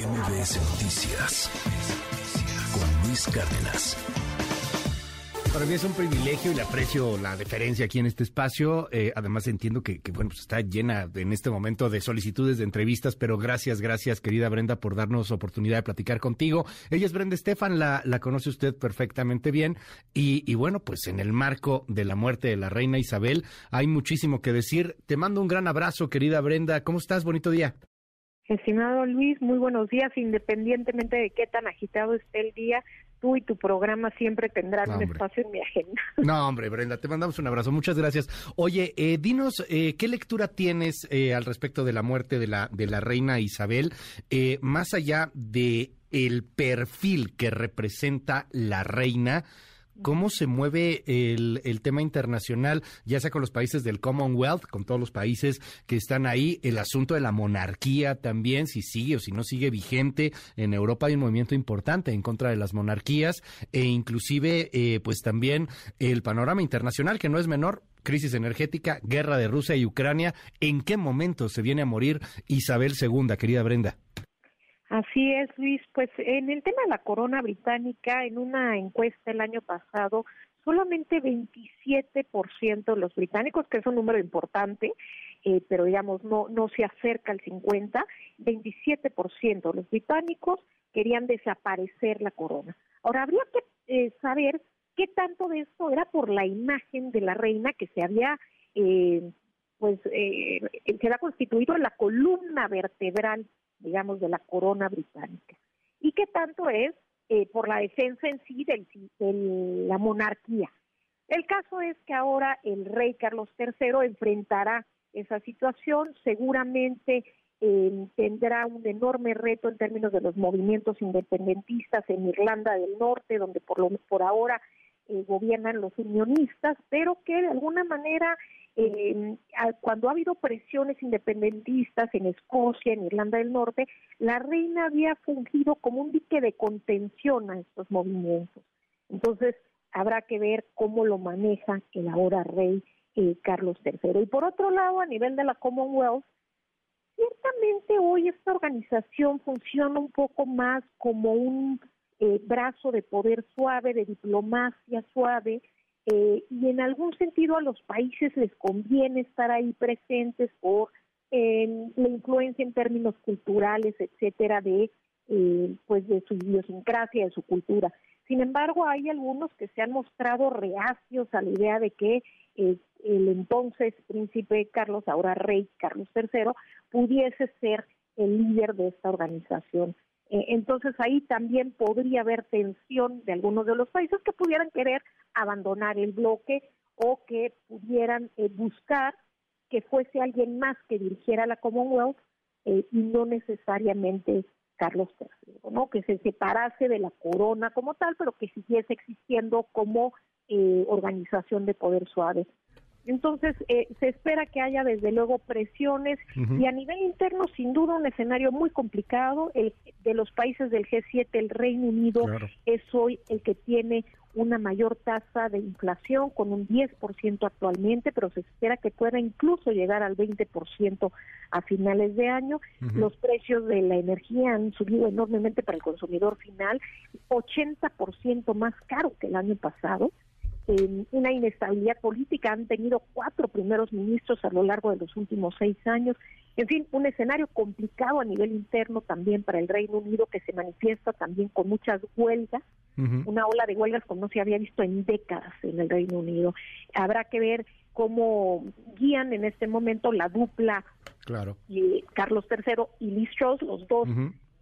MBS Noticias con Luis Cárdenas. Para mí es un privilegio y le aprecio la deferencia aquí en este espacio. Eh, además entiendo que, bueno pues está llena en este momento de solicitudes de entrevistas, pero gracias, gracias querida Brenda por darnos oportunidad de platicar contigo. Ella es Brenda Estefan, la, conoce usted perfectamente bien y bueno pues en el marco de la muerte de la reina Isabel hay muchísimo que decir. Te mando un gran abrazo querida Brenda. ¿Cómo estás? Bonito día. Estimado Luis, muy buenos días. Independientemente de qué tan agitado esté el día, tú y tu programa siempre tendrán un espacio en mi agenda. No, hombre, Brenda, te mandamos un abrazo. Muchas gracias. Oye, eh, dinos, eh, ¿qué lectura tienes eh, al respecto de la muerte de la, de la reina Isabel? más allá de el perfil que representa la reina, cómo se mueve el, el, tema internacional, ya sea con los países del Commonwealth, con todos los países que están ahí, el asunto de la monarquía también, si sigue o si no sigue vigente. En Europa hay un movimiento importante en contra de las monarquías e inclusive eh, pues también el panorama internacional que no es menor. Crisis energética, guerra de Rusia y Ucrania. ¿En qué momento se viene a morir Isabel II, querida Brenda? Así es, Luis. Pues en el tema de la corona británica, en una encuesta el año pasado, solamente 27% de los británicos, que es un número importante, eh, pero digamos no, no se acerca al 50, 27% de los británicos querían desaparecer la corona. Ahora, habría que eh, saber qué tanto de esto era por la imagen de la reina que se había, eh, pues, eh, se había constituido la columna vertebral digamos, de la corona británica. ¿Y qué tanto es eh, por la defensa en sí de la monarquía? El caso es que ahora el rey Carlos III enfrentará esa situación, seguramente eh, tendrá un enorme reto en términos de los movimientos independentistas en Irlanda del Norte, donde por, lo, por ahora eh, gobiernan los unionistas, pero que de alguna manera eh, cuando ha habido presiones independentistas en Escocia, en Irlanda del Norte, la reina había fungido como un dique de contención a estos movimientos. Entonces, habrá que ver cómo lo maneja el ahora rey eh, Carlos III. Y por otro lado, a nivel de la Commonwealth, ciertamente hoy esta organización funciona un poco más como un eh, brazo de poder suave, de diplomacia suave, eh, y en algún sentido a los países les conviene estar ahí presentes por la influencia en términos culturales, etcétera, de eh, pues de su idiosincrasia, de su cultura. Sin embargo, hay algunos que se han mostrado reacios a la idea de que eh, el entonces príncipe Carlos, ahora rey Carlos III, pudiese ser el líder de esta organización. Eh, entonces ahí también podría haber tensión de algunos de los países que pudieran querer abandonar el bloque o que pudieran eh, buscar que fuese alguien más que dirigiera la Commonwealth eh, y no necesariamente Carlos III, ¿no? que se separase de la corona como tal, pero que siguiese existiendo como organización de poder suave. Entonces, eh, se espera que haya desde luego presiones y a nivel interno, sin duda, un escenario muy complicado. El, de los países del G7, el Reino Unido es hoy el que tiene una mayor tasa de inflación con un 10% actualmente, pero se espera que pueda incluso llegar al 20% a finales de año. Los precios de la energía han subido enormemente para el consumidor final, 80% más caro que el año pasado una inestabilidad política. Han tenido cuatro primeros ministros a lo largo de los últimos seis años. En fin, un escenario complicado a nivel interno también para el Reino Unido que se manifiesta también con muchas huelgas, una ola de huelgas como no se había visto en décadas en el Reino Unido. Habrá que ver cómo guían en este momento la dupla claro. y Carlos III y Liz Truss, los dos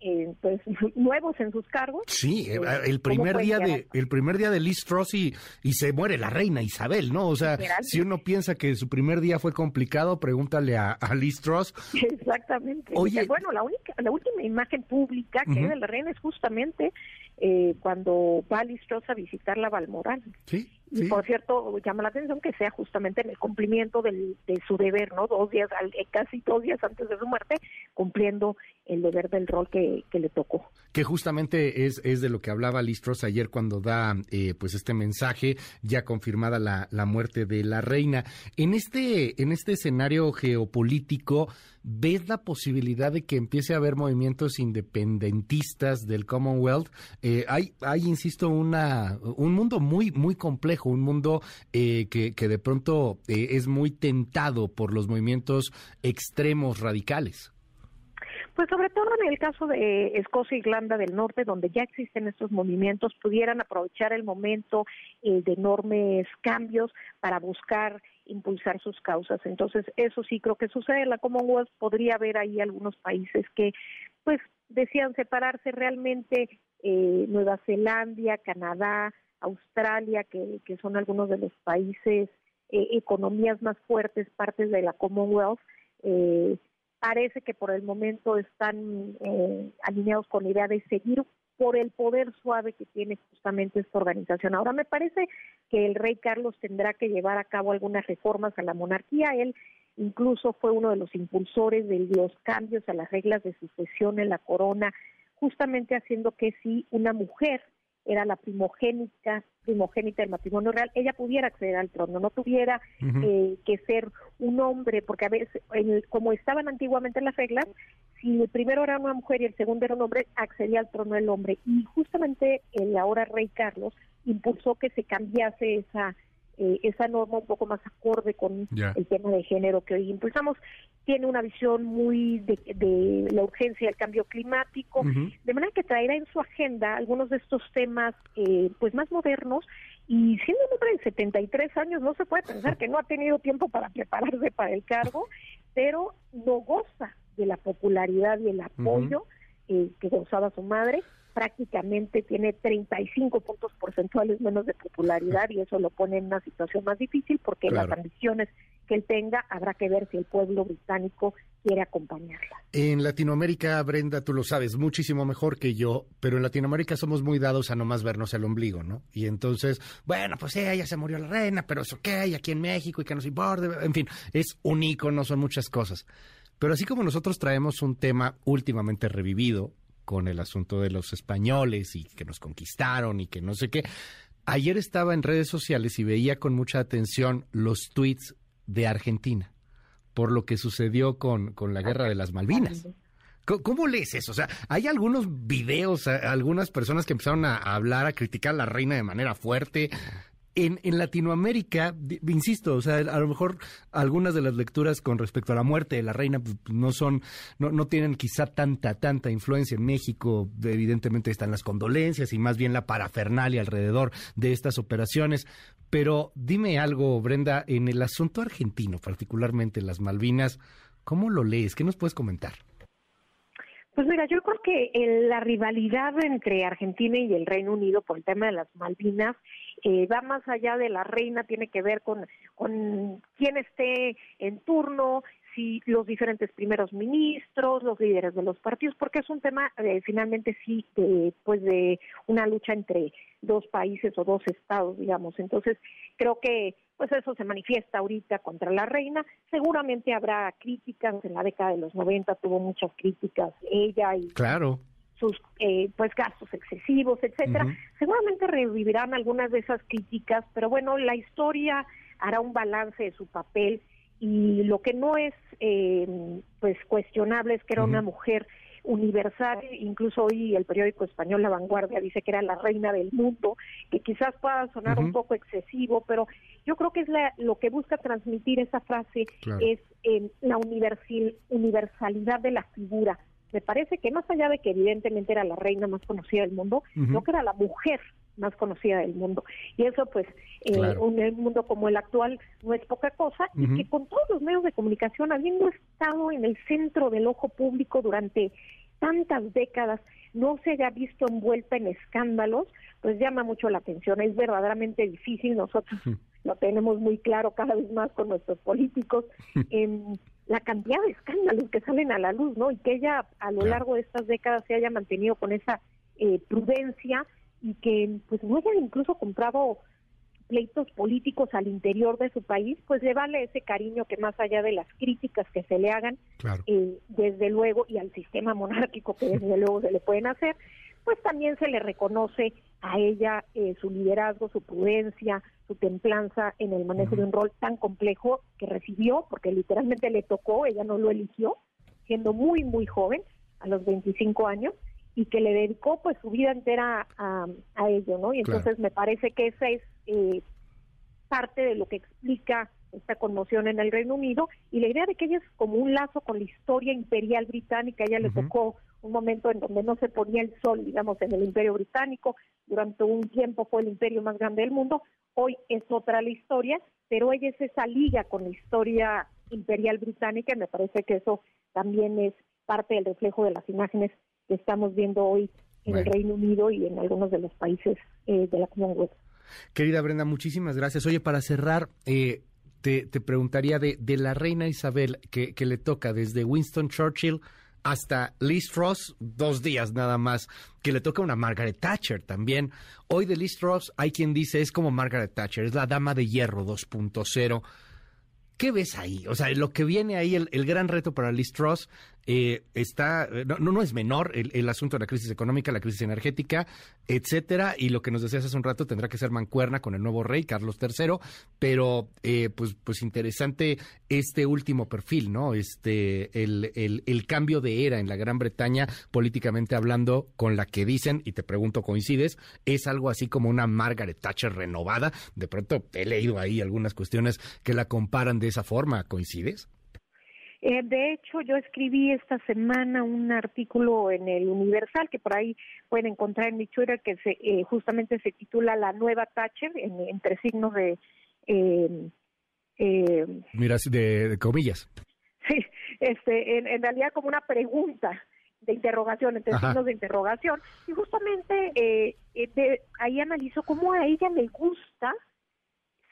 eh, pues nuevos en sus cargos. Sí, eh, eh, el primer día de el primer día de Liz Truss y, se muere la reina Isabel, ¿no? O sea, si uno piensa que su primer día fue complicado, pregúntale a, a Liz Truss. Exactamente. Oye, bueno, la única la última imagen pública que hay de la reina es justamente eh, cuando va Liz Truss a visitar la Balmoral. Sí. Y por cierto, llama la atención que sea justamente en el cumplimiento del, de su deber, ¿no? Dos días, casi dos días antes de su muerte, cumpliendo el deber del rol que, le tocó. Que justamente es, es de lo que hablaba Listros ayer cuando da eh, pues este mensaje, ya confirmada la, la muerte de la reina. En este, en este escenario geopolítico, ¿ves la posibilidad de que empiece a haber movimientos independentistas del Commonwealth? Eh, hay, hay, insisto, una, un mundo muy, muy complejo, un mundo eh, que, de pronto es muy tentado por los movimientos extremos radicales. Pues sobre todo en el caso de Escocia e Irlanda del Norte, donde ya existen estos movimientos, pudieran aprovechar el momento eh, de enormes cambios para buscar impulsar sus causas. Entonces, eso sí creo que sucede la Commonwealth. Podría haber ahí algunos países que, pues, decían separarse realmente. Eh, Nueva Zelanda, Canadá, Australia, que, que son algunos de los países, eh, economías más fuertes, partes de la Commonwealth. Eh, parece que por el momento están eh, alineados con la idea de seguir por el poder suave que tiene justamente esta organización. Ahora me parece que el rey Carlos tendrá que llevar a cabo algunas reformas a la monarquía. Él incluso fue uno de los impulsores de los cambios a las reglas de sucesión en la corona, justamente haciendo que si una mujer era la primogénica, primogénita del matrimonio real, ella pudiera acceder al trono, no tuviera eh, que ser un hombre, porque a veces, como estaban antiguamente las reglas, si el primero era una mujer y el segundo era un hombre, accedía al trono el hombre. Y justamente el ahora rey Carlos impulsó que se cambiase esa eh, esa norma un poco más acorde con el tema de género que hoy impulsamos. Tiene una visión muy de, la urgencia del cambio climático, de manera que traerá en su agenda algunos de estos temas eh, pues más modernos y siendo un hombre de 73 años no se puede pensar que no ha tenido tiempo para prepararse para el cargo, pero no goza de la popularidad y el apoyo eh, que gozaba su madre prácticamente tiene 35 puntos porcentuales menos de popularidad y eso lo pone en una situación más difícil porque las ambiciones que él tenga habrá que ver si el pueblo británico quiere acompañarla. En Latinoamérica, Brenda, tú lo sabes muchísimo mejor que yo, pero en Latinoamérica somos muy dados a nomás vernos el ombligo, ¿no? Y entonces, bueno, pues ella se murió la reina, pero es ok, aquí en México y que nos importa, en fin, es un ícono, son muchas cosas. Pero así como nosotros traemos un tema últimamente revivido, con el asunto de los españoles y que nos conquistaron y que no sé qué. Ayer estaba en redes sociales y veía con mucha atención los tweets de Argentina por lo que sucedió con, con la guerra de las Malvinas. ¿Cómo, lees eso? O sea, hay algunos videos, algunas personas que empezaron a hablar, a criticar a la reina de manera fuerte, en, en Latinoamérica, insisto, o sea, a lo mejor algunas de las lecturas con respecto a la muerte de la reina pues, no son, no, no tienen quizá tanta, tanta influencia en México. Evidentemente están las condolencias y más bien la parafernalia alrededor de estas operaciones. Pero dime algo, Brenda, en el asunto argentino, particularmente las Malvinas, ¿cómo lo lees? ¿Qué nos puedes comentar? Pues mira, yo creo que la rivalidad entre Argentina y el Reino Unido por el tema de las Malvinas eh, va más allá de la reina, tiene que ver con, con quién esté en turno, si los diferentes primeros ministros, los líderes de los partidos, porque es un tema eh, finalmente sí de, pues de una lucha entre dos países o dos estados, digamos. Entonces creo que pues eso se manifiesta ahorita contra la reina. Seguramente habrá críticas, en la década de los 90 tuvo muchas críticas ella y claro. Sus eh, pues gastos excesivos, etcétera. Seguramente revivirán algunas de esas críticas, pero bueno, la historia hará un balance de su papel y lo que no es eh, pues cuestionable es que era una mujer universal, incluso hoy el periódico español La Vanguardia dice que era la reina del mundo, que quizás pueda sonar un poco excesivo, pero yo creo que es lo que busca transmitir esa frase es eh, la universal, universalidad de la figura. Me parece que más allá de que evidentemente era la reina más conocida del mundo, no que era la mujer más conocida del mundo. Y eso, pues, en eh, un, mundo como el actual no es poca cosa, y que con todos los medios de comunicación, habiendo estado en el centro del ojo público durante tantas décadas, no se haya visto envuelta en escándalos, pues llama mucho la atención. Es verdaderamente difícil, nosotros lo tenemos muy claro cada vez más con nuestros políticos, en la cantidad de escándalos que salen a la luz, ¿no? Y que ella a lo largo de estas décadas se haya mantenido con esa eh, prudencia y que pues no haya incluso comprado pleitos políticos al interior de su país, pues le vale ese cariño que más allá de las críticas que se le hagan, eh, desde luego, y al sistema monárquico que desde luego se le pueden hacer, pues también se le reconoce a ella eh, su liderazgo, su prudencia, su templanza en el manejo de un rol tan complejo que recibió, porque literalmente le tocó, ella no lo eligió, siendo muy, muy joven, a los 25 años, y que le dedicó pues su vida entera a, ello, ¿no? Y entonces me parece que esa es eh, parte de lo que explica esta conmoción en el Reino Unido y la idea de que ella es como un lazo con la historia imperial británica, ella le tocó un momento en donde no se ponía el sol, digamos, en el imperio británico, durante un tiempo fue el imperio más grande del mundo, hoy es otra la historia, pero ella es esa liga con la historia imperial británica y me parece que eso también es parte del reflejo de las imágenes que estamos viendo hoy en el Reino Unido y en algunos de los países eh, de la Commonwealth. Querida Brenda, muchísimas gracias. Oye, para cerrar, eh, te, preguntaría de, de, la reina Isabel que, que, le toca desde Winston Churchill hasta Liz Truss, dos días nada más, que le toca una Margaret Thatcher también. Hoy de Liz Truss hay quien dice es como Margaret Thatcher, es la dama de hierro 2.0. ¿Qué ves ahí? O sea, lo que viene ahí, el, el gran reto para Liz Truss eh, está, no, no es menor el, asunto de la crisis económica, la crisis energética, etcétera, y lo que nos decías hace un rato tendrá que ser mancuerna con el nuevo rey, Carlos III, pero eh, pues, pues interesante este último perfil, ¿no? Este, el, el, el cambio de era en la Gran Bretaña, políticamente hablando, con la que dicen, y te pregunto, ¿coincides? Es algo así como una Margaret Thatcher renovada. De pronto he leído ahí algunas cuestiones que la comparan de esa forma, ¿coincides? Eh, de hecho, yo escribí esta semana un artículo en el Universal que por ahí pueden encontrar en mi Twitter que se, eh, justamente se titula La nueva Thatcher, entre signos de... Eh, eh Mira, de, comillas. Sí, este, en, realidad como una pregunta de interrogación, entre signos de interrogación. Y justamente eh, de, ahí analizo cómo a ella le gusta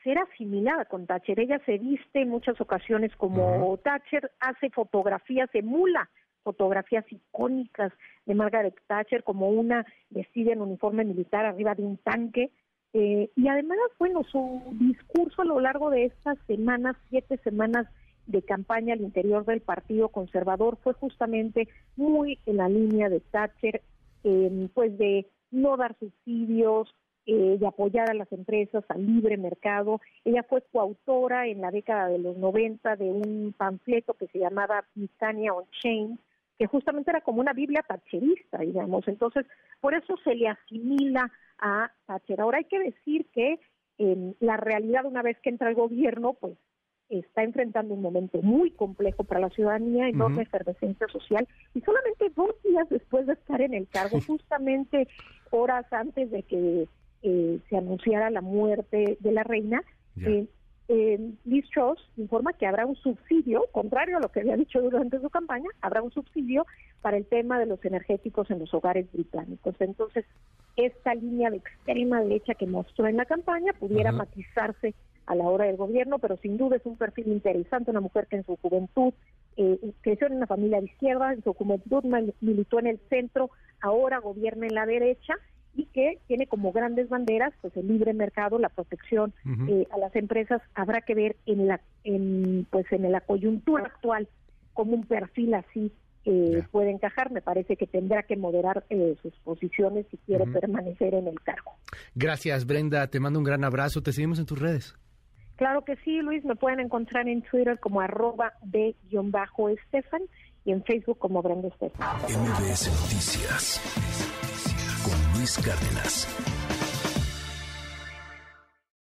ser asimilada con Thatcher. Ella se viste en muchas ocasiones como Thatcher, hace fotografías, emula fotografías icónicas de Margaret Thatcher como una vestida en uniforme militar arriba de un tanque. Eh, y además, bueno, su discurso a lo largo de estas semanas, siete semanas de campaña al interior del Partido Conservador fue justamente muy en la línea de Thatcher, eh, pues de no dar subsidios, eh, de apoyar a las empresas, al libre mercado. Ella fue coautora en la década de los 90 de un panfleto que se llamaba Britannia on Chain, que justamente era como una Biblia thatcherista, digamos. Entonces, por eso se le asimila a Thatcher. Ahora hay que decir que en la realidad, una vez que entra el gobierno, pues está enfrentando un momento muy complejo para la ciudadanía, enorme efervescencia social, y solamente dos días después de estar en el cargo, justamente horas antes de que eh, se anunciara la muerte de la reina, eh, eh, Liz Truss informa que habrá un subsidio, contrario a lo que había dicho durante su campaña, habrá un subsidio para el tema de los energéticos en los hogares británicos. Entonces, esta línea de extrema derecha que mostró en la campaña pudiera matizarse a la hora del gobierno, pero sin duda es un perfil interesante, una mujer que en su juventud eh, creció en una familia de izquierda, en su juventud militó en el centro, ahora gobierna en la derecha y que tiene como grandes banderas pues el libre mercado, la protección eh, a las empresas. Habrá que ver en la en, pues en la coyuntura actual como un perfil así eh, puede encajar. Me parece que tendrá que moderar eh, sus posiciones si quiere permanecer en el cargo. Gracias, Brenda. Te mando un gran abrazo. Te seguimos en tus redes. Claro que sí, Luis. Me pueden encontrar en Twitter como arroba de-estefan y en Facebook como Brenda Estefan. MBS Noticias Cárdenas.